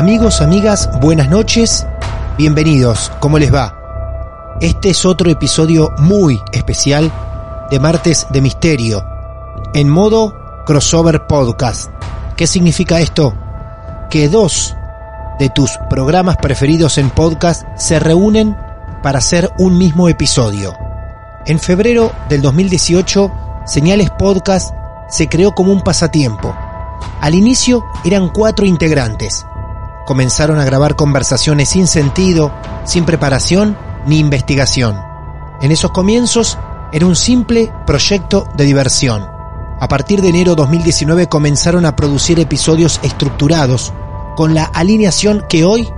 Amigos, amigas, buenas noches, bienvenidos, ¿cómo les va? Este es otro episodio muy especial de Martes de Misterio, en modo crossover podcast. ¿Qué significa esto? Que dos de tus programas preferidos en podcast se reúnen para hacer un mismo episodio. En febrero del 2018, Señales Podcast se creó como un pasatiempo. Al inicio eran cuatro integrantes, comenzaron a grabar conversaciones sin sentido, sin preparación ni investigación. En esos comienzos era un simple proyecto de diversión. A partir de enero 2019 comenzaron a producir episodios estructurados con la alineación que hoy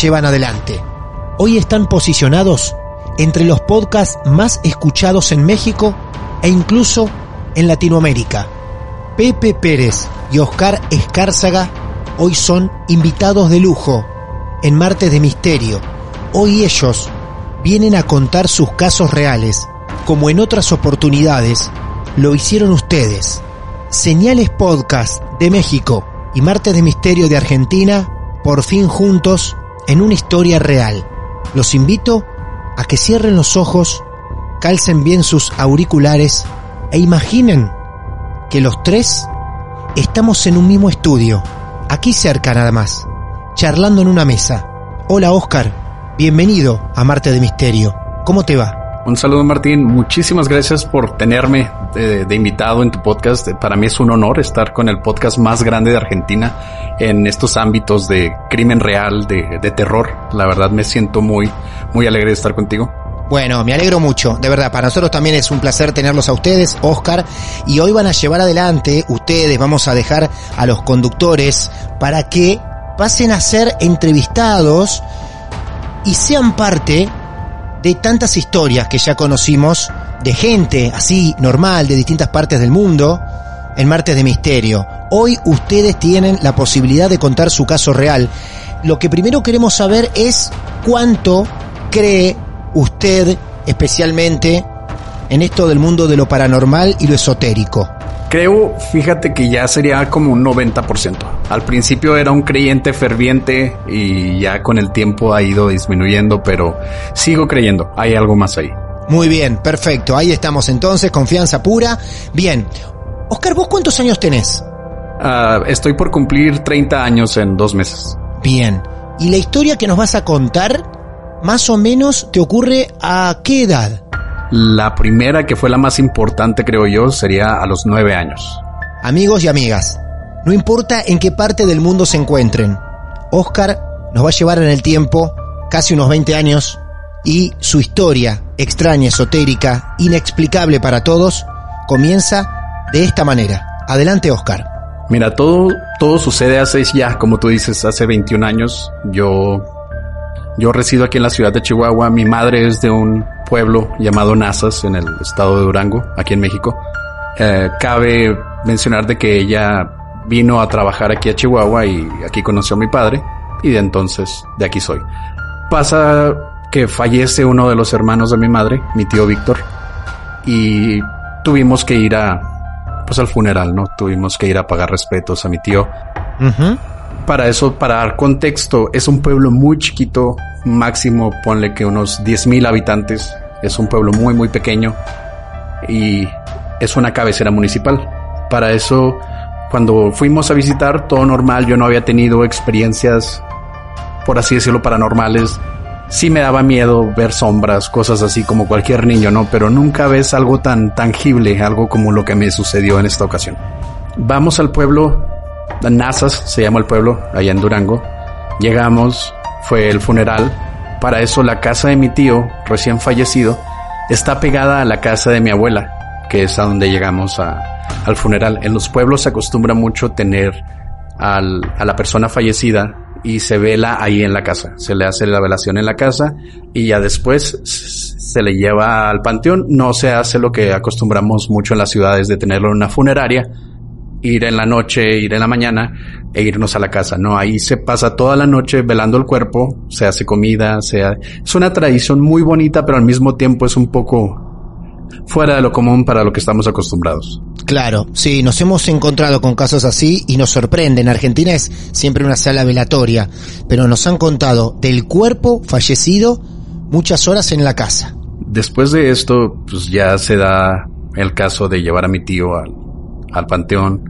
llevan adelante. Hoy están posicionados entre los podcasts más escuchados en México e incluso en Latinoamérica. Pepe Pérez y Oscar Escárzaga hoy son invitados de lujo en Martes de Misterio. Hoy ellos vienen a contar sus casos reales, como en otras oportunidades lo hicieron ustedes. Señales Podcast de México y Martes de Misterio de Argentina, por fin juntos en una historia real. Los invito a que cierren los ojos, calcen bien sus auriculares e imaginen que los tres estamos en un mismo estudio aquí cerca nada más, charlando en una mesa. Hola Oscar, bienvenido a Marte de Misterio. ¿Cómo te va? Un saludo Martín, muchísimas gracias por tenerme de, de, invitado en tu podcast. Para mí es un honor estar con el podcast más grande de Argentina en estos ámbitos de crimen real, de, de terror. La verdad me siento muy, muy alegre de estar contigo. Bueno, me alegro mucho, de verdad, para nosotros también es un placer tenerlos a ustedes, Oscar, y hoy van a llevar adelante, ustedes, vamos a dejar a los conductores para que pasen a ser entrevistados y sean parte de tantas historias que ya conocimos de gente así normal de distintas partes del mundo en Martes de Misterio. Hoy ustedes tienen la posibilidad de contar su caso real. Lo que primero queremos saber es cuánto cree usted especialmente en esto del mundo de lo paranormal y lo esotérico? Creo, fíjate que ya sería como un 90%. Al principio era un creyente ferviente y ya con el tiempo ha ido disminuyendo, pero sigo creyendo, hay algo más ahí. Muy bien, perfecto, ahí estamos entonces, confianza pura. Bien, Oscar, ¿vos cuántos años tenés? Uh, estoy por cumplir 30 años en dos meses. Bien, ¿y la historia que nos vas a contar más o menos te ocurre a qué edad? La primera, que fue la más importante, creo yo, sería a los nueve años. Amigos y amigas, no importa en qué parte del mundo se encuentren, Oscar nos va a llevar en el tiempo casi unos 20 años y su historia extraña, esotérica, inexplicable para todos, comienza de esta manera. Adelante, Oscar. Mira, todo, todo sucede hace ya, como tú dices, hace 21 años. Yo yo resido aquí en la ciudad de Chihuahua. Mi madre es de un pueblo llamado Nazas en el estado de Durango, aquí en México. Eh, cabe mencionar de que ella vino a trabajar aquí a Chihuahua y aquí conoció a mi padre. y de entonces de aquí soy. Pasa que fallece uno de los hermanos de mi madre, mi tío Víctor, y tuvimos que ir a, pues al funeral, ¿no? Tuvimos que ir a pagar respetos a mi tío. Para eso, para dar contexto, es un pueblo muy chiquito, máximo ponle que unos 10 mil habitantes, es un pueblo muy, muy pequeño y es una cabecera municipal. Para eso, cuando fuimos a visitar, todo normal, yo no había tenido experiencias, por así decirlo, paranormales. Sí me daba miedo ver sombras, cosas así como cualquier niño, ¿no? Pero nunca ves algo tan tangible, algo como lo que me sucedió en esta ocasión. Vamos al pueblo, Nazas se llama el pueblo, allá en Durango. Llegamos, fue el funeral. Para eso la casa de mi tío, recién fallecido, está pegada a la casa de mi abuela, que es a donde llegamos al funeral. En los pueblos se acostumbra mucho tener a la persona fallecida y se vela ahí en la casa. Se le hace la velación en la casa y ya después se le lleva al panteón. No se hace lo que acostumbramos mucho en las ciudades de tenerlo en una funeraria, ir en la noche, ir en la mañana e irnos a la casa. No, ahí se pasa toda la noche velando el cuerpo, se hace comida, sea, es una tradición muy bonita, pero al mismo tiempo es un poco fuera de lo común para lo que estamos acostumbrados. Claro, sí, nos hemos encontrado con casos así y nos sorprende. En Argentina es siempre una sala velatoria, pero nos han contado del cuerpo fallecido muchas horas en la casa. Después de esto, pues ya se da el caso de llevar a mi tío al, al panteón.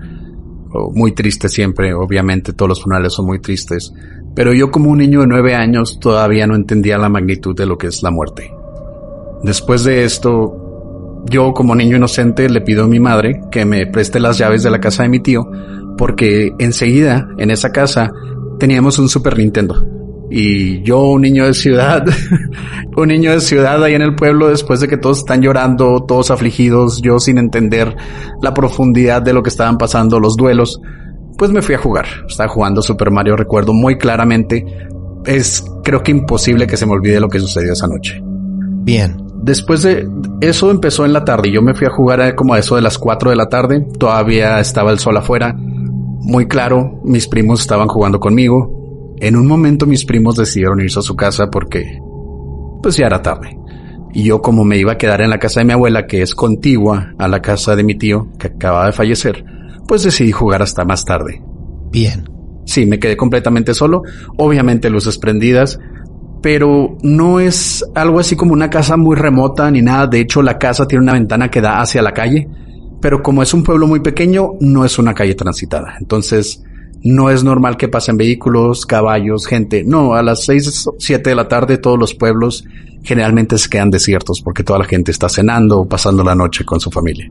Muy triste siempre, obviamente todos los funerales son muy tristes. Pero yo como un niño de nueve años todavía no entendía la magnitud de lo que es la muerte. Después de esto, yo como niño inocente le pido a mi madre que me preste las llaves de la casa de mi tío, porque enseguida en esa casa teníamos un Super Nintendo. Y yo, un niño de ciudad, un niño de ciudad ahí en el pueblo, después de que todos están llorando, todos afligidos, yo sin entender la profundidad de lo que estaban pasando, los duelos, pues me fui a jugar. Estaba jugando Super Mario, recuerdo muy claramente. Es creo que imposible que se me olvide lo que sucedió esa noche. Bien. Después de eso empezó en la tarde y yo me fui a jugar como a eso de las 4 de la tarde. Todavía estaba el sol afuera. Muy claro, mis primos estaban jugando conmigo. En un momento mis primos decidieron irse a su casa porque pues ya era tarde. Y yo como me iba a quedar en la casa de mi abuela, que es contigua a la casa de mi tío, que acababa de fallecer, pues decidí jugar hasta más tarde. Bien. Sí, me quedé completamente solo, obviamente luces prendidas, pero no es algo así como una casa muy remota ni nada. De hecho, la casa tiene una ventana que da hacia la calle, pero como es un pueblo muy pequeño, no es una calle transitada. Entonces, no es normal que pasen vehículos, caballos, gente. No, a las seis, siete de la tarde todos los pueblos generalmente se quedan desiertos porque toda la gente está cenando o pasando la noche con su familia.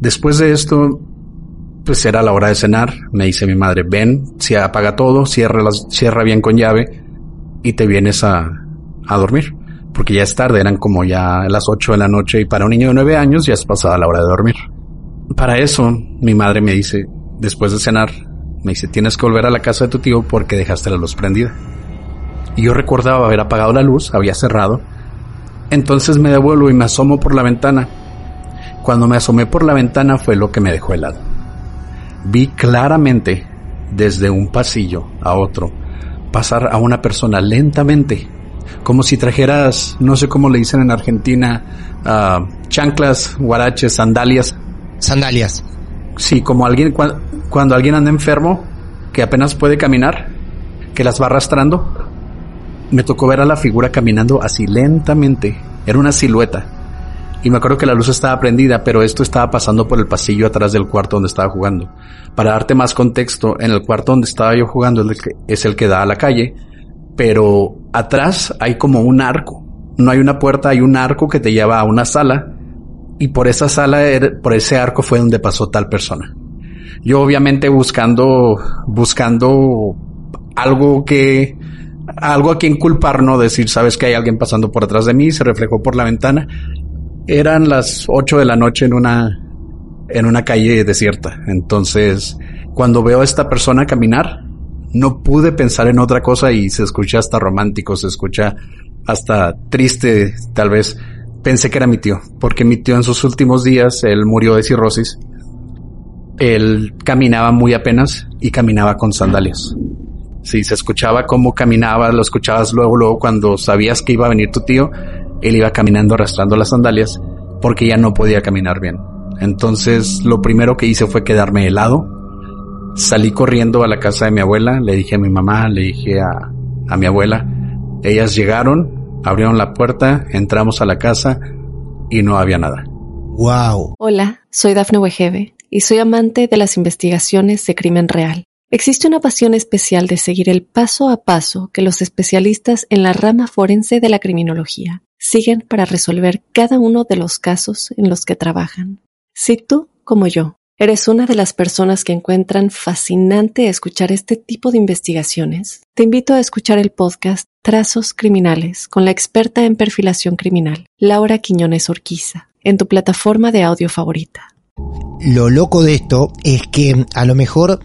Después de esto, pues era la hora de cenar. Me dice mi madre, ven, se apaga todo, cierra, las, cierra bien con llave y te vienes a, a dormir. Porque ya es tarde, eran como ya las ocho de la noche y para un niño de nueve años ya es pasada la hora de dormir. Para eso, mi madre me dice, después de cenar, me dice, tienes que volver a la casa de tu tío porque dejaste la luz prendida. Y yo recordaba haber apagado la luz, había cerrado. Entonces me devuelvo y me asomo por la ventana. Cuando me asomé por la ventana fue lo que me dejó helado. Vi claramente desde un pasillo a otro pasar a una persona lentamente, como si trajeras, no sé cómo le dicen en Argentina, uh, chanclas, guaraches, sandalias. Sandalias. Sí, como alguien, cuando alguien anda enfermo, que apenas puede caminar, que las va arrastrando. Me tocó ver a la figura caminando así lentamente. Era una silueta. Y me acuerdo que la luz estaba prendida, pero esto estaba pasando por el pasillo atrás del cuarto donde estaba jugando. Para darte más contexto, en el cuarto donde estaba yo jugando es el que da a la calle, pero atrás hay como un arco. No hay una puerta, hay un arco que te lleva a una sala. Y por esa sala, por ese arco fue donde pasó tal persona. Yo obviamente buscando, buscando algo que, algo a quien culpar, no decir, sabes que hay alguien pasando por atrás de mí, se reflejó por la ventana. Eran las ocho de la noche en una, en una calle desierta. Entonces, cuando veo a esta persona caminar, no pude pensar en otra cosa y se escucha hasta romántico, se escucha hasta triste, tal vez. Pensé que era mi tío, porque mi tío en sus últimos días, él murió de cirrosis él caminaba muy apenas y caminaba con sandalias. Si se escuchaba cómo caminaba, lo escuchabas luego, luego cuando sabías que iba a venir tu tío, él iba caminando arrastrando las sandalias porque ya no podía caminar bien. Entonces lo primero que hice fue quedarme helado. Salí corriendo a la casa de mi abuela, le dije a mi mamá, le dije a, a mi abuela. Ellas llegaron, abrieron la puerta, entramos a la casa y no había nada. Wow. Hola, soy Dafne Wegebe y soy amante de las investigaciones de crimen real. Existe una pasión especial de seguir el paso a paso que los especialistas en la rama forense de la criminología siguen para resolver cada uno de los casos en los que trabajan. Si tú, como yo, eres una de las personas que encuentran fascinante escuchar este tipo de investigaciones, te invito a escuchar el podcast Trazos Criminales con la experta en perfilación criminal, Laura Quiñones Orquiza, en tu plataforma de audio favorita. Lo loco de esto es que a lo mejor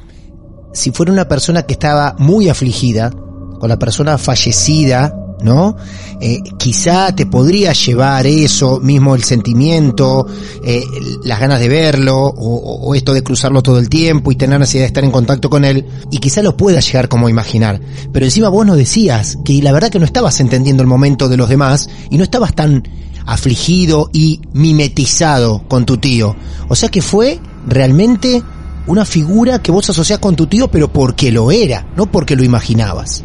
si fuera una persona que estaba muy afligida, con la persona fallecida, ¿no? Eh, quizá te podría llevar eso, mismo el sentimiento, eh, las ganas de verlo, o, o, esto de cruzarlo todo el tiempo y tener necesidad de estar en contacto con él, y quizá lo puedas llegar como imaginar. Pero encima vos nos decías que la verdad que no estabas entendiendo el momento de los demás y no estabas tan afligido y mimetizado con tu tío. O sea que fue realmente una figura que vos asociás con tu tío, pero porque lo era, no porque lo imaginabas.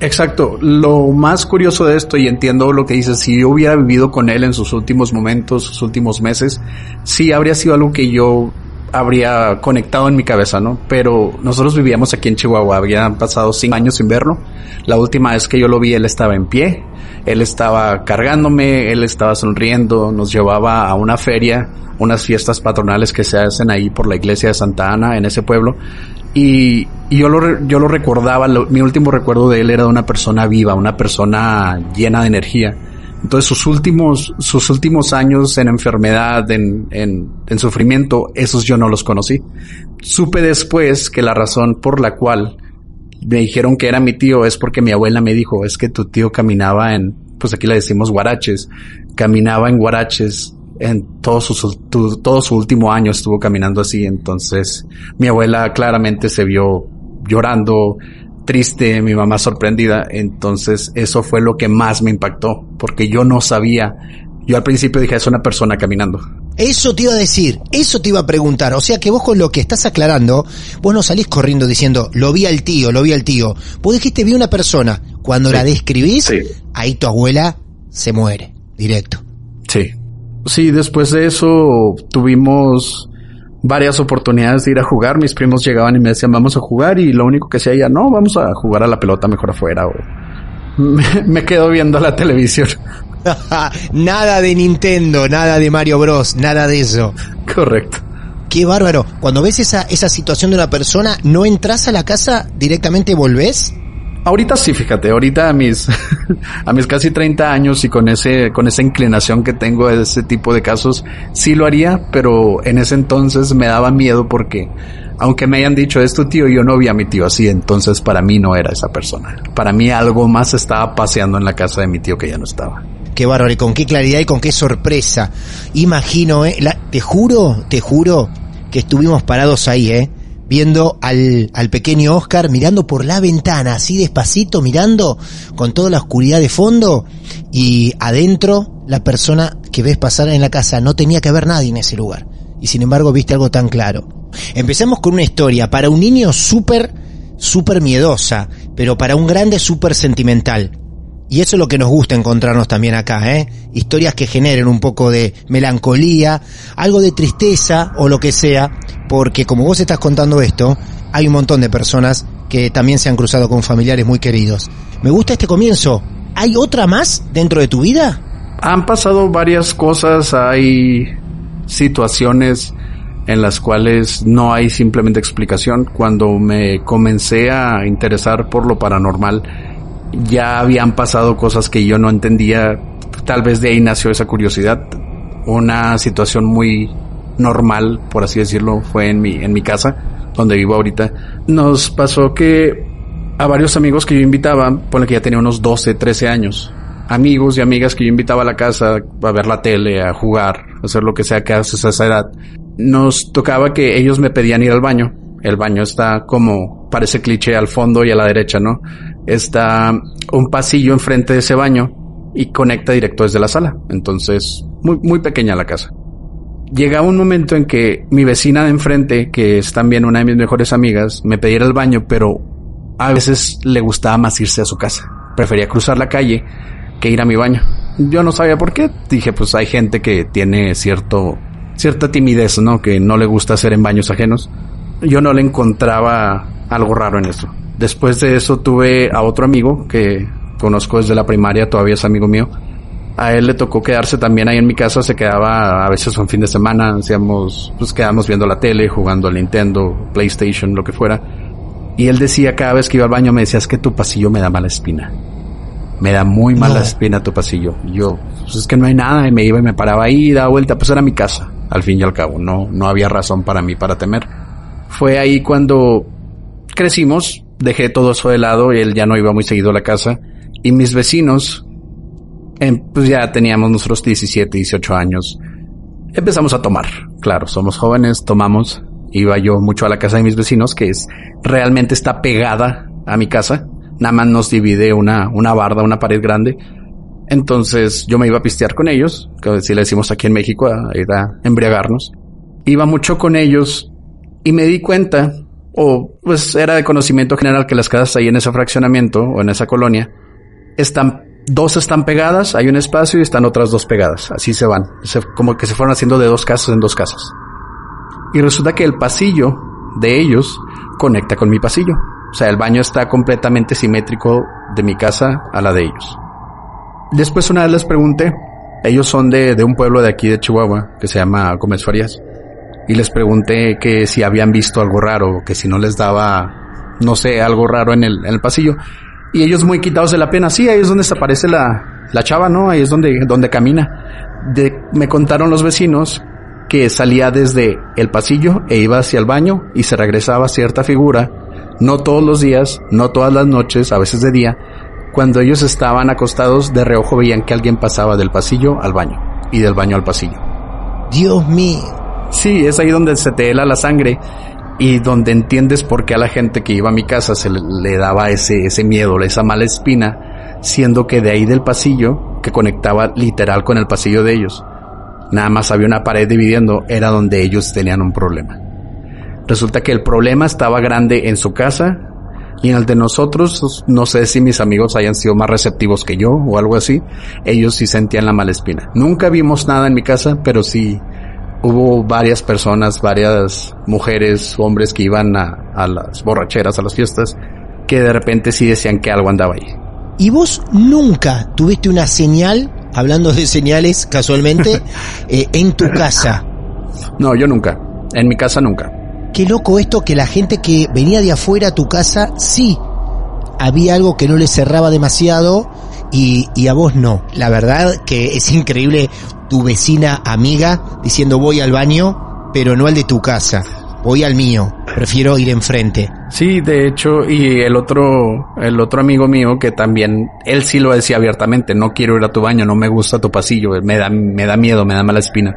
Exacto. Lo más curioso de esto, y entiendo lo que dices, si yo hubiera vivido con él en sus últimos momentos, sus últimos meses, sí habría sido algo que yo habría conectado en mi cabeza, ¿no? Pero nosotros vivíamos aquí en Chihuahua, habían pasado cinco años sin verlo. La última vez que yo lo vi, él estaba en pie, él estaba cargándome, él estaba sonriendo, nos llevaba a una feria, unas fiestas patronales que se hacen ahí por la iglesia de Santa Ana, en ese pueblo. Y, y yo lo, yo lo recordaba, mi último recuerdo de él era de una persona viva, una persona llena de energía. Entonces sus últimos, sus últimos años en enfermedad, en, en, en, sufrimiento, esos yo no los conocí. Supe después que la razón por la cual me dijeron que era mi tío es porque mi abuela me dijo, es que tu tío caminaba en, pues aquí le decimos guaraches, caminaba en guaraches en todo su, tu, todo su último año estuvo caminando así. Entonces mi abuela claramente se vio llorando, triste, mi mamá sorprendida. Entonces eso fue lo que más me impactó, porque yo no sabía. Yo al principio dije, es una persona caminando. Eso te iba a decir, eso te iba a preguntar. O sea que vos con lo que estás aclarando, vos no salís corriendo diciendo, lo vi al tío, lo vi al tío. Vos dijiste, vi una persona. Cuando sí. la describís, sí. ahí tu abuela se muere, directo. Sí. Sí, después de eso tuvimos varias oportunidades de ir a jugar. Mis primos llegaban y me decían, vamos a jugar. Y lo único que hacía ella, no, vamos a jugar a la pelota mejor afuera. O me, me quedo viendo la televisión. nada de Nintendo, nada de Mario Bros, nada de eso. Correcto. Qué bárbaro. Cuando ves esa, esa situación de una persona, ¿no entras a la casa, directamente volvés? Ahorita sí, fíjate, ahorita a mis, a mis casi 30 años y con ese, con esa inclinación que tengo de ese tipo de casos, sí lo haría, pero en ese entonces me daba miedo porque, aunque me hayan dicho esto, tío, yo no vi a mi tío así, entonces para mí no era esa persona. Para mí algo más estaba paseando en la casa de mi tío que ya no estaba. Qué bárbaro, y con qué claridad y con qué sorpresa. Imagino, eh, la, te juro, te juro que estuvimos parados ahí, eh viendo al, al pequeño Oscar mirando por la ventana, así despacito, mirando con toda la oscuridad de fondo y adentro la persona que ves pasar en la casa no tenía que haber nadie en ese lugar. Y sin embargo viste algo tan claro. Empecemos con una historia para un niño súper, súper miedosa, pero para un grande súper sentimental. Y eso es lo que nos gusta encontrarnos también acá, ¿eh? Historias que generen un poco de melancolía, algo de tristeza o lo que sea, porque como vos estás contando esto, hay un montón de personas que también se han cruzado con familiares muy queridos. Me gusta este comienzo. ¿Hay otra más dentro de tu vida? Han pasado varias cosas, hay situaciones en las cuales no hay simplemente explicación. Cuando me comencé a interesar por lo paranormal, ya habían pasado cosas que yo no entendía. Tal vez de ahí nació esa curiosidad. Una situación muy normal, por así decirlo, fue en mi, en mi casa, donde vivo ahorita. Nos pasó que a varios amigos que yo invitaba, ponle que ya tenía unos 12, 13 años, amigos y amigas que yo invitaba a la casa a ver la tele, a jugar, a hacer lo que sea que haces a esa edad, nos tocaba que ellos me pedían ir al baño El baño está como, parece cliché al fondo y a la derecha, ¿no? Está un pasillo enfrente de ese baño y conecta directo desde la sala. Entonces, muy, muy pequeña la casa. Llega un momento en que mi vecina de enfrente, que es también una de mis mejores amigas, me pedía el baño, pero a veces le gustaba más irse a su casa. Prefería cruzar la calle que ir a mi baño. Yo no sabía por qué. Dije, pues hay gente que tiene cierto, cierta timidez, ¿no? Que no le gusta hacer en baños ajenos. Yo no le encontraba algo raro en eso. Después de eso tuve a otro amigo que conozco desde la primaria, todavía es amigo mío. A él le tocó quedarse también ahí en mi casa, se quedaba a veces un fin de semana, hacíamos, pues quedábamos viendo la tele, jugando al Nintendo, PlayStation, lo que fuera. Y él decía cada vez que iba al baño, me decía, es que tu pasillo me da mala espina. Me da muy mala espina tu pasillo. Yo, pues es que no hay nada, y me iba y me paraba ahí, daba vuelta, pues era mi casa, al fin y al cabo, no, no había razón para mí para temer. Fue ahí cuando crecimos, dejé todo eso de lado, y él ya no iba muy seguido a la casa, y mis vecinos, em, pues ya teníamos nuestros 17, 18 años, empezamos a tomar. Claro, somos jóvenes, tomamos, iba yo mucho a la casa de mis vecinos, que es realmente está pegada a mi casa. Nada más nos divide una, una barda, una pared grande. Entonces yo me iba a pistear con ellos, que si le decimos aquí en México, a a embriagarnos. Iba mucho con ellos y me di cuenta, o pues era de conocimiento general que las casas ahí en ese fraccionamiento o en esa colonia, están, dos están pegadas, hay un espacio y están otras dos pegadas. Así se van, como que se fueron haciendo de dos casas en dos casas. Y resulta que el pasillo de ellos conecta con mi pasillo. O sea, el baño está completamente simétrico de mi casa a la de ellos. Después una vez les pregunté, ellos son de, de un pueblo de aquí de Chihuahua que se llama Gómez Farías. Y les pregunté que si habían visto algo raro, que si no les daba, no sé, algo raro en el, en el pasillo. Y ellos muy quitados de la pena, sí, ahí es donde se aparece la, la chava, ¿no? Ahí es donde, donde camina. De, me contaron los vecinos que salía desde el pasillo e iba hacia el baño y se regresaba cierta figura, no todos los días, no todas las noches, a veces de día, cuando ellos estaban acostados de reojo veían que alguien pasaba del pasillo al baño y del baño al pasillo. Dios mío. Sí, es ahí donde se te hela la sangre y donde entiendes por qué a la gente que iba a mi casa se le, le daba ese, ese miedo, esa mala espina, siendo que de ahí del pasillo, que conectaba literal con el pasillo de ellos, nada más había una pared dividiendo, era donde ellos tenían un problema. Resulta que el problema estaba grande en su casa y en el de nosotros, no sé si mis amigos hayan sido más receptivos que yo o algo así, ellos sí sentían la mala espina. Nunca vimos nada en mi casa, pero sí hubo varias personas, varias mujeres, hombres que iban a, a las borracheras, a las fiestas, que de repente sí decían que algo andaba ahí. ¿Y vos nunca tuviste una señal, hablando de señales casualmente, eh, en tu casa? No, yo nunca. En mi casa nunca. Qué loco esto que la gente que venía de afuera a tu casa, sí, había algo que no le cerraba demasiado y, y, a vos no. La verdad que es increíble tu vecina amiga diciendo voy al baño, pero no al de tu casa. Voy al mío, prefiero ir enfrente. Sí, de hecho, y el otro, el otro amigo mío que también, él sí lo decía abiertamente, no quiero ir a tu baño, no me gusta tu pasillo, me da, me da miedo, me da mala espina.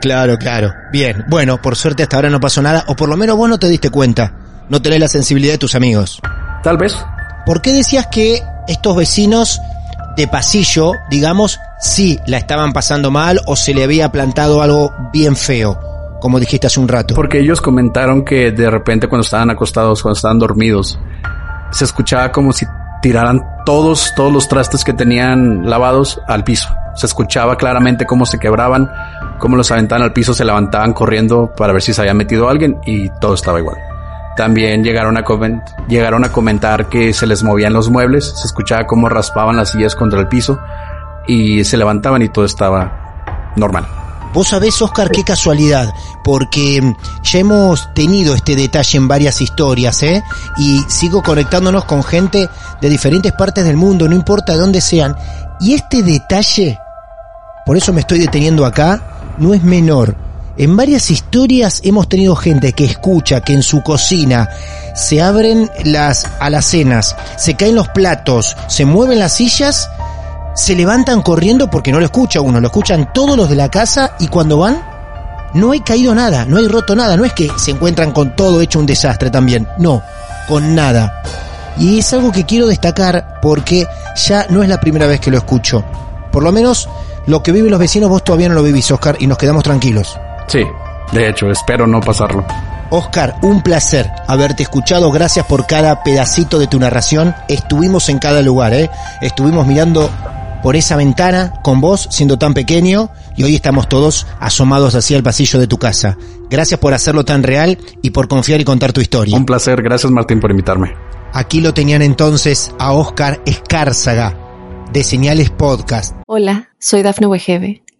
Claro, claro. Bien, bueno, por suerte hasta ahora no pasó nada, o por lo menos vos no te diste cuenta. No tenés la sensibilidad de tus amigos. Tal vez. ¿Por qué decías que estos vecinos de pasillo, digamos, sí la estaban pasando mal o se le había plantado algo bien feo? como dijiste hace un rato. Porque ellos comentaron que de repente cuando estaban acostados, cuando estaban dormidos, se escuchaba como si tiraran todos, todos los trastes que tenían lavados al piso. Se escuchaba claramente cómo se quebraban, cómo los aventaban al piso, se levantaban corriendo para ver si se había metido alguien y todo estaba igual. También llegaron a, llegaron a comentar que se les movían los muebles, se escuchaba cómo raspaban las sillas contra el piso y se levantaban y todo estaba normal. Vos sabés, Oscar, qué casualidad, porque ya hemos tenido este detalle en varias historias, ¿eh? Y sigo conectándonos con gente de diferentes partes del mundo, no importa de dónde sean. Y este detalle, por eso me estoy deteniendo acá, no es menor. En varias historias hemos tenido gente que escucha que en su cocina se abren las alacenas, se caen los platos, se mueven las sillas se levantan corriendo porque no lo escucha uno, lo escuchan todos los de la casa y cuando van, no he caído nada, no he roto nada, no es que se encuentran con todo hecho un desastre también, no, con nada. Y es algo que quiero destacar porque ya no es la primera vez que lo escucho. Por lo menos lo que viven los vecinos vos todavía no lo vivís, Oscar, y nos quedamos tranquilos. Sí, de hecho, espero no pasarlo. Oscar, un placer haberte escuchado. Gracias por cada pedacito de tu narración. Estuvimos en cada lugar, ¿eh? Estuvimos mirando por esa ventana con vos siendo tan pequeño y hoy estamos todos asomados hacia el pasillo de tu casa. Gracias por hacerlo tan real y por confiar y contar tu historia. Un placer, gracias Martín por invitarme. Aquí lo tenían entonces a Oscar Escárzaga de Señales Podcast. Hola, soy Dafne Wegebe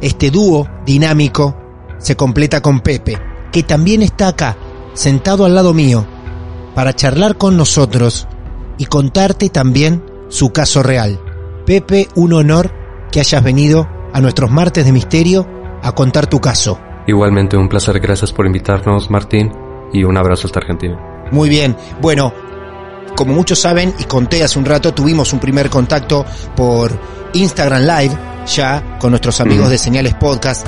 Este dúo dinámico se completa con Pepe, que también está acá, sentado al lado mío, para charlar con nosotros y contarte también su caso real. Pepe, un honor que hayas venido a nuestros martes de misterio a contar tu caso. Igualmente un placer, gracias por invitarnos Martín y un abrazo hasta Argentina. Muy bien, bueno, como muchos saben y conté hace un rato, tuvimos un primer contacto por Instagram Live ya con nuestros amigos de Señales Podcast.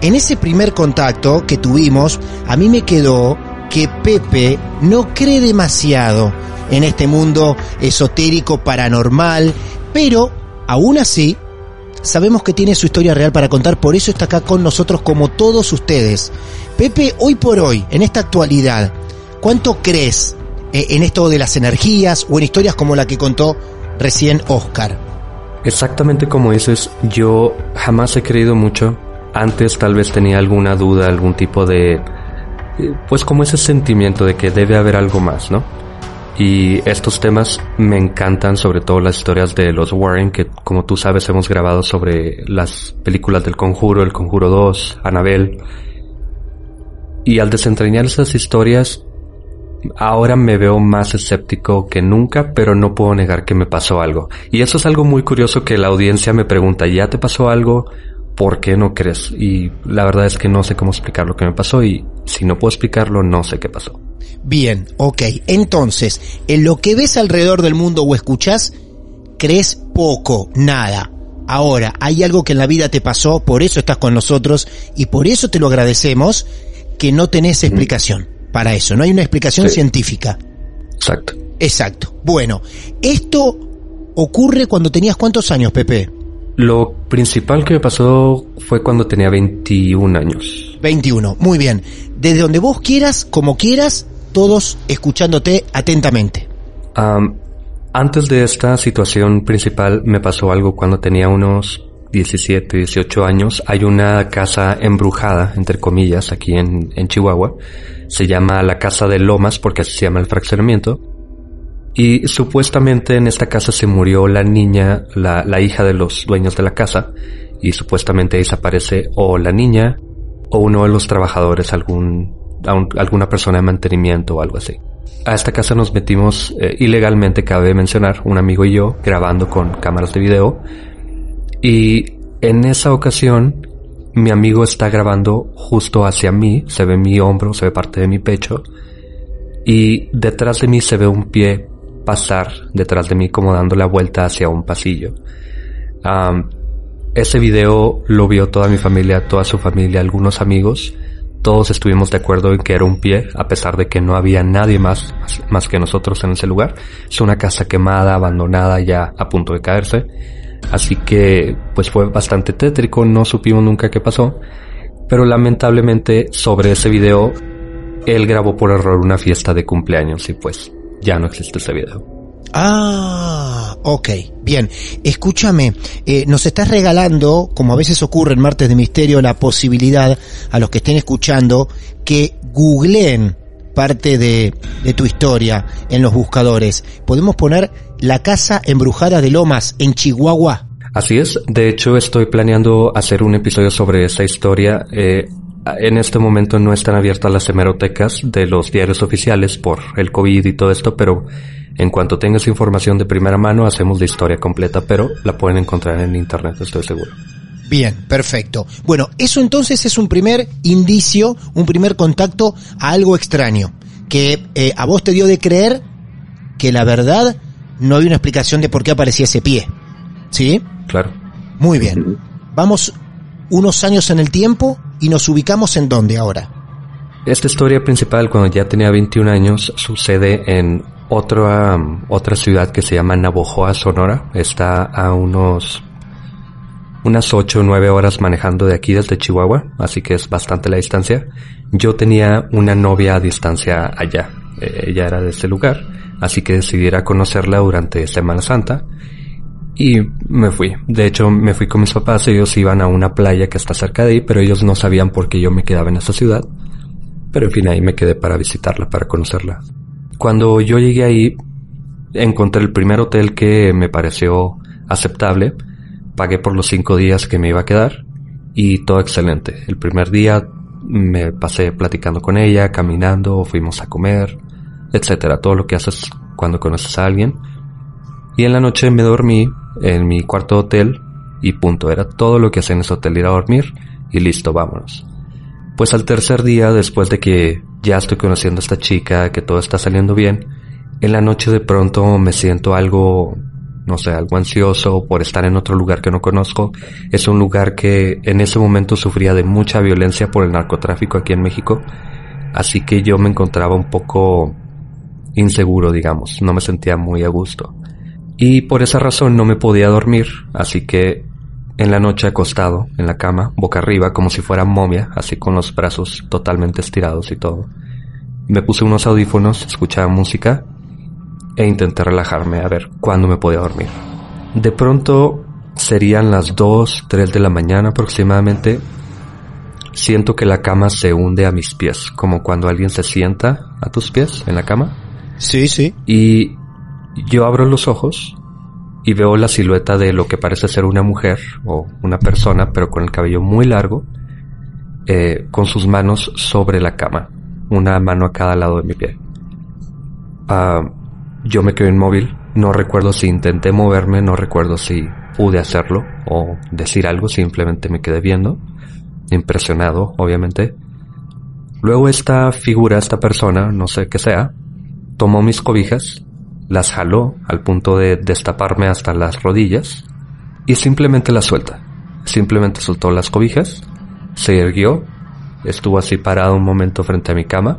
En ese primer contacto que tuvimos, a mí me quedó que Pepe no cree demasiado en este mundo esotérico, paranormal, pero aún así sabemos que tiene su historia real para contar, por eso está acá con nosotros como todos ustedes. Pepe, hoy por hoy, en esta actualidad, ¿cuánto crees en esto de las energías o en historias como la que contó recién Oscar? Exactamente como dices, yo jamás he creído mucho. Antes tal vez tenía alguna duda, algún tipo de... eh, Pues como ese sentimiento de que debe haber algo más, ¿no? Y estos temas me encantan, sobre todo las historias de los Warren, que como tú sabes hemos grabado sobre las películas del Conjuro, El Conjuro 2, Annabelle. Y al desentrañar esas historias, ahora me veo más escéptico que nunca, pero no puedo negar que me pasó algo. Y eso es algo muy curioso que la audiencia me pregunta, ¿ya te pasó algo? ¿Por qué no crees? Y la verdad es que no sé cómo explicar lo que me pasó y si no puedo explicarlo, no sé qué pasó. Bien, ok. Entonces, en lo que ves alrededor del mundo o escuchás, crees poco, nada. Ahora, hay algo que en la vida te pasó, por eso estás con nosotros y por eso te lo agradecemos, que no tenés explicación para eso. No hay una explicación Sí. científica. Exacto. Exacto. Bueno, esto ocurre cuando tenías cuántos años, Pepe? Lo principal que me pasó fue cuando tenía 21 años. 21. Muy bien. Desde donde vos quieras, como quieras, todos escuchándote atentamente. Am, antes de esta situación principal me pasó algo cuando tenía unos 17, 18 años. Hay una casa embrujada, entre comillas, aquí en, en Chihuahua. Se llama la Casa de Lomas porque así se llama el fraccionamiento. Y supuestamente en esta casa se murió la niña, la, la hija de los dueños de la casa. Y supuestamente ahí se aparece o la niña o uno de los trabajadores, algún, alguna persona de mantenimiento o algo así. A esta casa nos metimos eh, ilegalmente, cabe mencionar, un amigo y yo, grabando con cámaras de video. Y en esa ocasión, mi amigo está grabando justo hacia mí, se ve mi hombro, se ve parte de mi pecho. Y detrás de mí se ve un pie pasar detrás de mí como dando la vuelta hacia un pasillo. Ese video lo vio toda mi familia, toda su familia, algunos amigos. Todos estuvimos de acuerdo en que era un pie, a pesar de que no había nadie más, más que nosotros en ese lugar. Es una casa quemada, abandonada, ya a punto de caerse. Así que, pues fue bastante tétrico, no supimos nunca qué pasó. Pero lamentablemente, sobre ese video, él grabó por error una fiesta de cumpleaños y pues ya no existe ese video. Ah, ok, bien. Escúchame, eh, nos estás regalando, como a veces ocurre en Martes de Misterio, la posibilidad a los que estén escuchando que googleen parte de, tu historia en los buscadores. Podemos poner la casa embrujada de Lomas en Chihuahua. Así es, de hecho estoy planeando hacer un episodio sobre esa historia. Eh, en este momento no están abiertas las hemerotecas de los diarios oficiales por el COVID y todo esto, pero en cuanto tengas información de primera mano hacemos la historia completa, pero la pueden encontrar en internet, estoy seguro. Bien, perfecto. Bueno, eso entonces es un primer indicio, un primer contacto a algo extraño, que eh, a vos te dio de creer que la verdad no había una explicación de por qué aparecía ese pie. ¿Sí? Claro. Muy bien. Vamos unos años en el tiempo y nos ubicamos en dónde ahora. Esta historia principal, cuando ya tenía 21 años, sucede en otra, otra ciudad que se llama Navojoa, Sonora. Está a unos unas 8 o 9 horas manejando de aquí desde Chihuahua, así que es bastante la distancia. Yo tenía una novia a distancia allá. Eh, ella era de ese lugar, así que decidí ir a conocerla durante Semana Santa y me fui. De hecho, me fui con mis papás. Ellos iban a una playa que está cerca de ahí, pero ellos no sabían por qué yo me quedaba en esa ciudad. Pero en fin, ahí me quedé para visitarla, para conocerla. Cuando yo llegué ahí, encontré el primer hotel que me pareció aceptable. Pagué por los cinco días que me iba a quedar y todo excelente. El primer día me pasé platicando con ella, caminando, fuimos a comer, etcétera. Todo lo que haces cuando conoces a alguien. Y en la noche me dormí en mi cuarto hotel y punto. Era todo lo que hacía en ese hotel, ir a dormir y listo, vámonos. Pues al tercer día, después de que ya estoy conociendo a esta chica, que todo está saliendo bien, en la noche de pronto me siento algo, no sé, algo ansioso por estar en otro lugar que no conozco. Es un lugar que en ese momento sufría de mucha violencia por el narcotráfico aquí en México. Así que yo me encontraba un poco inseguro, digamos. No me sentía muy a gusto. Y por esa razón no me podía dormir, así que en la noche acostado en la cama, boca arriba, como si fuera momia, así con los brazos totalmente estirados y todo. Me puse unos audífonos, escuchaba música e intenté relajarme a ver cuándo me podía dormir. De pronto serían las 2, 3 de la mañana aproximadamente. Siento que la cama se hunde a mis pies, como cuando alguien se sienta a tus pies en la cama. Sí, sí. Y yo abro los ojos y veo la silueta de lo que parece ser una mujer o una persona, pero con el cabello muy largo, eh, con sus manos sobre la cama, una mano a cada lado de mi pie. Ah, yo me quedo inmóvil, no recuerdo si intenté moverme, no recuerdo si pude hacerlo o decir algo, simplemente me quedé viendo, impresionado, obviamente. Luego esta figura, esta persona, no sé qué sea, tomó mis cobijas las jaló al punto de destaparme hasta las rodillas y simplemente las suelta. Simplemente soltó las cobijas, se irguió, estuvo así parado un momento frente a mi cama,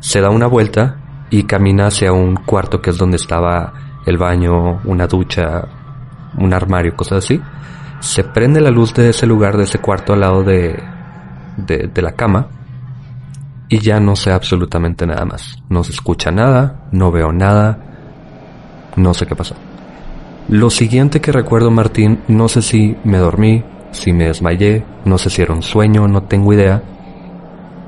se da una vuelta y camina hacia un cuarto que es donde estaba el baño, una ducha, un armario, cosas así. Se prende la luz de ese lugar, de ese cuarto al lado de, de, de la cama y ya no sé absolutamente nada más. No se escucha nada, no veo nada, no sé qué pasó. Lo siguiente que recuerdo, Martín, no sé si me dormí, si me desmayé, no sé si era un sueño, no tengo idea.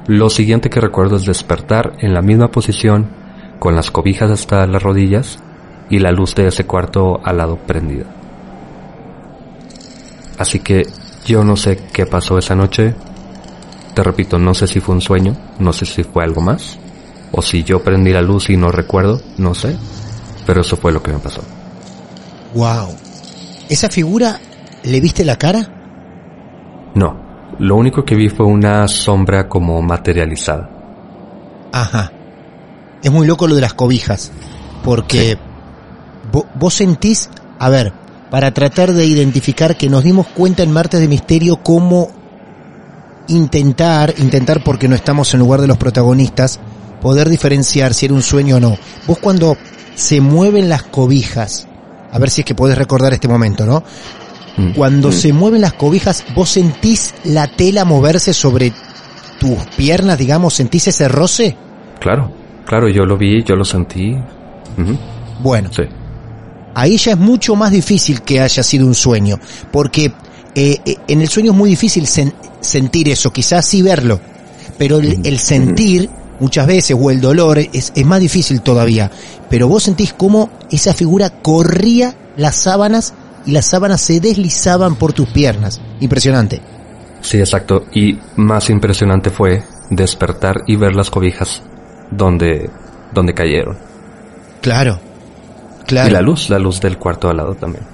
Lo siguiente que recuerdo es despertar en la misma posición, con las cobijas hasta las rodillas y la luz de ese cuarto al lado prendida. Así que yo no sé qué pasó esa noche. Te repito, no sé si fue un sueño, no sé si fue algo más, o si yo prendí la luz y no recuerdo, no sé. Pero eso fue lo que me pasó. Wow. ¿Esa figura le viste la cara? No. Lo único que vi fue una sombra como materializada. Ajá. Es muy loco lo de las cobijas. Porque vos sentís, a ver, para tratar de identificar que nos dimos cuenta en Martes de Misterio cómo intentar, intentar porque no estamos en lugar de los protagonistas, poder diferenciar si era un sueño o no. Vos cuando se mueven las cobijas. A ver si es que podés recordar este momento, ¿no? Mm. Cuando mm. se mueven las cobijas, vos sentís la tela moverse sobre tus piernas, digamos, sentís ese roce. Claro, claro, yo lo vi, yo lo sentí. Bueno, sí. ahí ya es mucho más difícil que haya sido un sueño, porque eh, eh, en el sueño es muy difícil sentir eso, quizás sí verlo, pero el, el sentir muchas veces, o el dolor, es, es más difícil todavía. Pero vos sentís cómo esa figura corría las sábanas y las sábanas se deslizaban por tus piernas. Impresionante. Sí, exacto. Y más impresionante fue despertar y ver las cobijas donde, donde cayeron. Claro, claro. Y la luz, la luz del cuarto al lado también.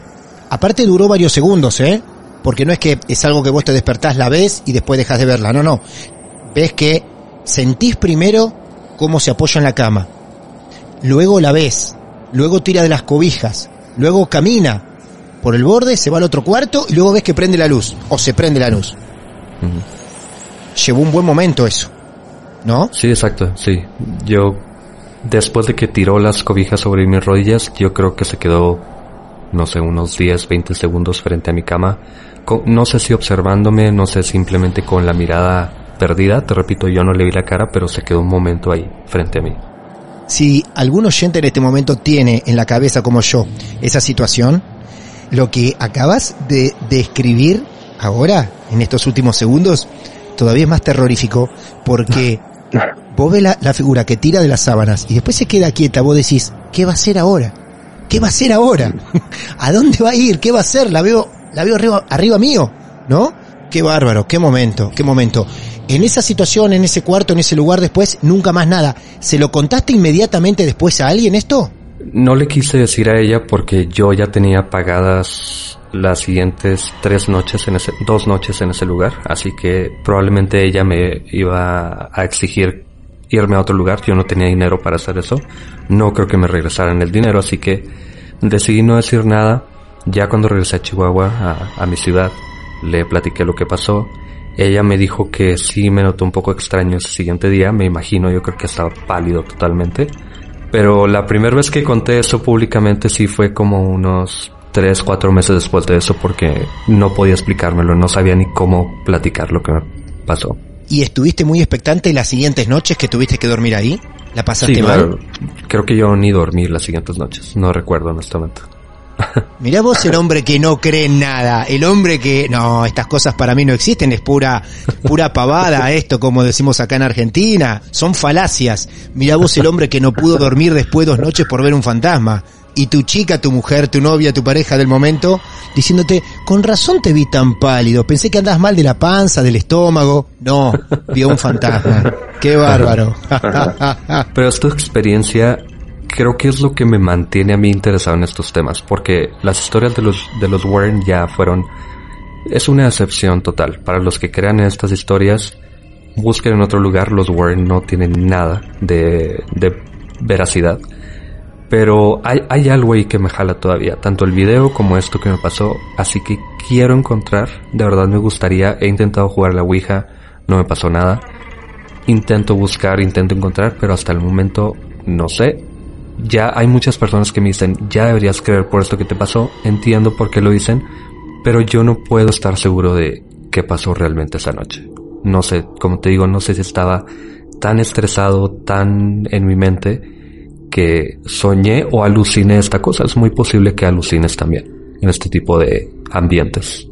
Aparte duró varios segundos, ¿eh? Porque no es que es algo que vos te despertás, la ves y después dejas de verla. No, no. Ves que sentís primero cómo se apoya en la cama. Luego la ves. Luego tira de las cobijas. Luego camina por el borde, se va al otro cuarto y luego ves que prende la luz. O se prende la luz. Llevó un buen momento eso. ¿No? Sí, exacto, sí. Yo, después de que tiró las cobijas sobre mis rodillas, yo creo que se quedó, no sé, unos 10, 20 segundos frente a mi cama. no sé si observándome, no sé, simplemente con la mirada perdida. Te repito, yo no le vi la cara, pero se quedó un momento ahí, frente a mí. Si algún oyente en este momento tiene en la cabeza, como yo, esa situación, lo que acabas de describir ahora, en estos últimos segundos, todavía es más terrorífico porque vos ves la, figura que tira de las sábanas y después se queda quieta, vos decís, ¿qué va a hacer ahora? ¿Qué va a hacer ahora? ¿A dónde va a ir? ¿Qué va a hacer? La veo, la veo arriba, arriba mío, ¿no? Qué bárbaro, qué momento, qué momento. En esa situación, en ese cuarto, en ese lugar después, nunca más nada. ¿Se lo contaste inmediatamente después a alguien esto? No le quise decir a ella porque yo ya tenía pagadas las siguientes tres noches en ese, dos noches en ese lugar, así que probablemente ella me iba a exigir irme a otro lugar, yo no tenía dinero para hacer eso, no creo que me regresaran el dinero, así que decidí no decir nada, ya cuando regresé a Chihuahua, a, a mi ciudad, le platiqué lo que pasó, ella me dijo que sí me notó un poco extraño ese siguiente día, me imagino, yo creo que estaba pálido totalmente, pero la primera vez que conté eso públicamente sí fue como unos tres, cuatro meses después de eso porque no podía explicármelo, no sabía ni cómo platicar lo que me pasó. ¿Y estuviste muy expectante las siguientes noches que tuviste que dormir ahí? ¿La pasaste mal? Creo que yo ni dormí las siguientes noches, no recuerdo honestamente. Mirá vos el hombre que no cree en nada, el hombre que, no, estas cosas para mí no existen, es pura, pura pavada esto, como decimos acá en Argentina, son falacias. Mirá vos el hombre que no pudo dormir después de dos noches por ver un fantasma y tu chica, tu mujer, tu novia, tu pareja del momento, diciéndote, con razón te vi tan pálido, pensé que andás mal de la panza, del estómago. No, vio un fantasma. Qué bárbaro. Pero esta experiencia creo que es lo que me mantiene a mí interesado en estos temas, porque las historias de los, de los Warren ya fueron, es una excepción total. Para los que crean en estas historias, busquen en otro lugar, los Warren no tienen nada de, de veracidad pero hay, hay algo ahí que me jala todavía, tanto el video como esto que me pasó, así que quiero encontrar, de verdad me gustaría, he intentado jugar la Ouija, no me pasó nada, intento buscar, intento encontrar, pero hasta el momento no sé. Ya hay muchas personas que me dicen, ya deberías creer por esto que te pasó, entiendo por qué lo dicen, pero yo no puedo estar seguro de qué pasó realmente esa noche. No sé, como te digo, no sé si estaba tan estresado, tan en mi mente, que soñé o aluciné esta cosa. Es muy posible que alucines también en este tipo de ambientes.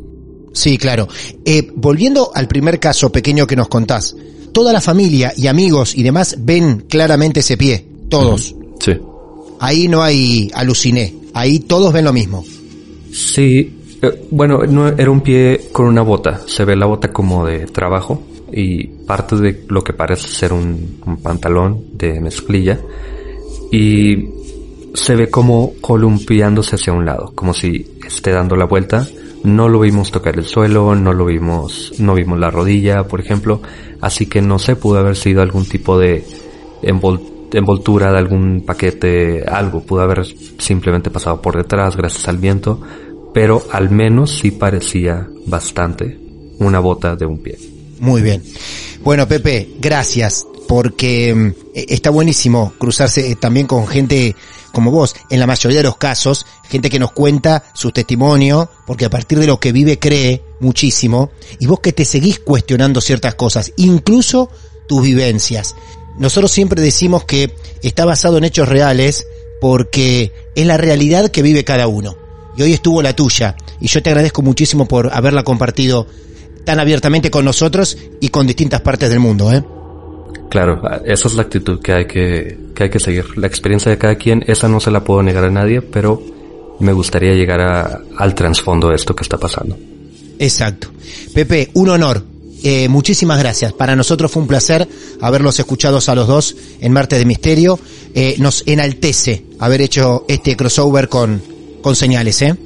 Sí, claro. Eh, volviendo al primer caso pequeño que nos contás, toda la familia y amigos y demás ven claramente ese pie, todos. Sí. Ahí no hay aluciné, ahí todos ven lo mismo. Sí, eh, bueno, no, era un pie con una bota, se ve la bota como de trabajo y parte de lo que parece ser un, un pantalón de mezclilla y se ve como columpiándose hacia un lado, como si esté dando la vuelta. No lo vimos tocar el suelo, no lo vimos, no vimos la rodilla, por ejemplo, así que no sé, pudo haber sido algún tipo de envoltura de algún paquete, algo, pudo haber simplemente pasado por detrás gracias al viento, pero al menos sí parecía bastante una bota de un pie. Muy bien. Bueno, Pepe, gracias porque mm, e, está buenísimo cruzarse eh, también con gente como vos, en la mayoría de los casos, gente que nos cuenta su testimonio, porque a partir de lo que vive cree muchísimo, y vos que te seguís cuestionando ciertas cosas, incluso tus vivencias. Nosotros siempre decimos que está basado en hechos reales porque es la realidad que vive cada uno. Y hoy estuvo la tuya, y yo te agradezco muchísimo por haberla compartido tan abiertamente con nosotros y con distintas partes del mundo, ¿eh? Claro, esa es la actitud que hay que, que hay que seguir. La experiencia de cada quien, esa no se la puedo negar a nadie, pero me gustaría llegar a, al trasfondo de esto que está pasando. Exacto. Pepe, un honor. Eh, muchísimas gracias. Para nosotros fue un placer haberlos escuchado a los dos en Martes de Misterio. Eh, nos enaltece haber hecho este crossover con, con señales, ¿eh?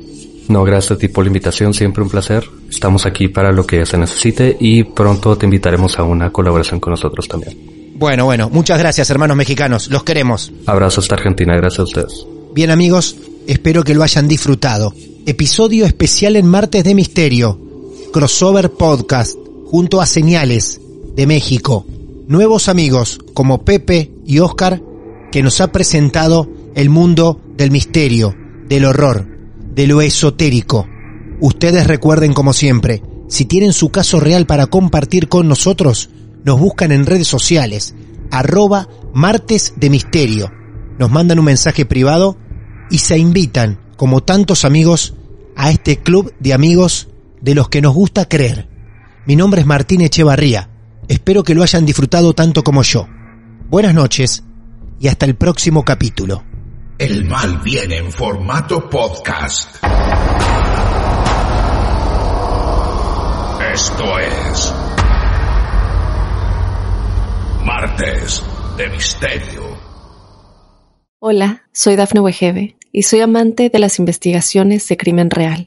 No, gracias a ti por la invitación, siempre un placer. Estamos aquí para lo que se necesite y pronto te invitaremos a una colaboración con nosotros también. Bueno, bueno, muchas gracias hermanos mexicanos, los queremos. Abrazos hasta Argentina, gracias a ustedes. Bien amigos, espero que lo hayan disfrutado. Episodio especial en Martes de Misterio, crossover podcast, junto a Señales de México. Nuevos amigos como Pepe y Oscar que nos ha presentado el mundo del misterio, del horror, de lo esotérico. Ustedes recuerden como siempre, si tienen su caso real para compartir con nosotros, nos buscan en redes sociales, arroba martes de misterio. Nos mandan un mensaje privado y se invitan, como tantos amigos, a este club de amigos de los que nos gusta creer. Mi nombre es Martín Echevarría. Espero que lo hayan disfrutado tanto como yo. Buenas noches y hasta el próximo capítulo. El mal viene en formato podcast. Esto es Martes de Misterio. Hola, soy Dafne Wegebe y soy amante de las investigaciones de crimen real.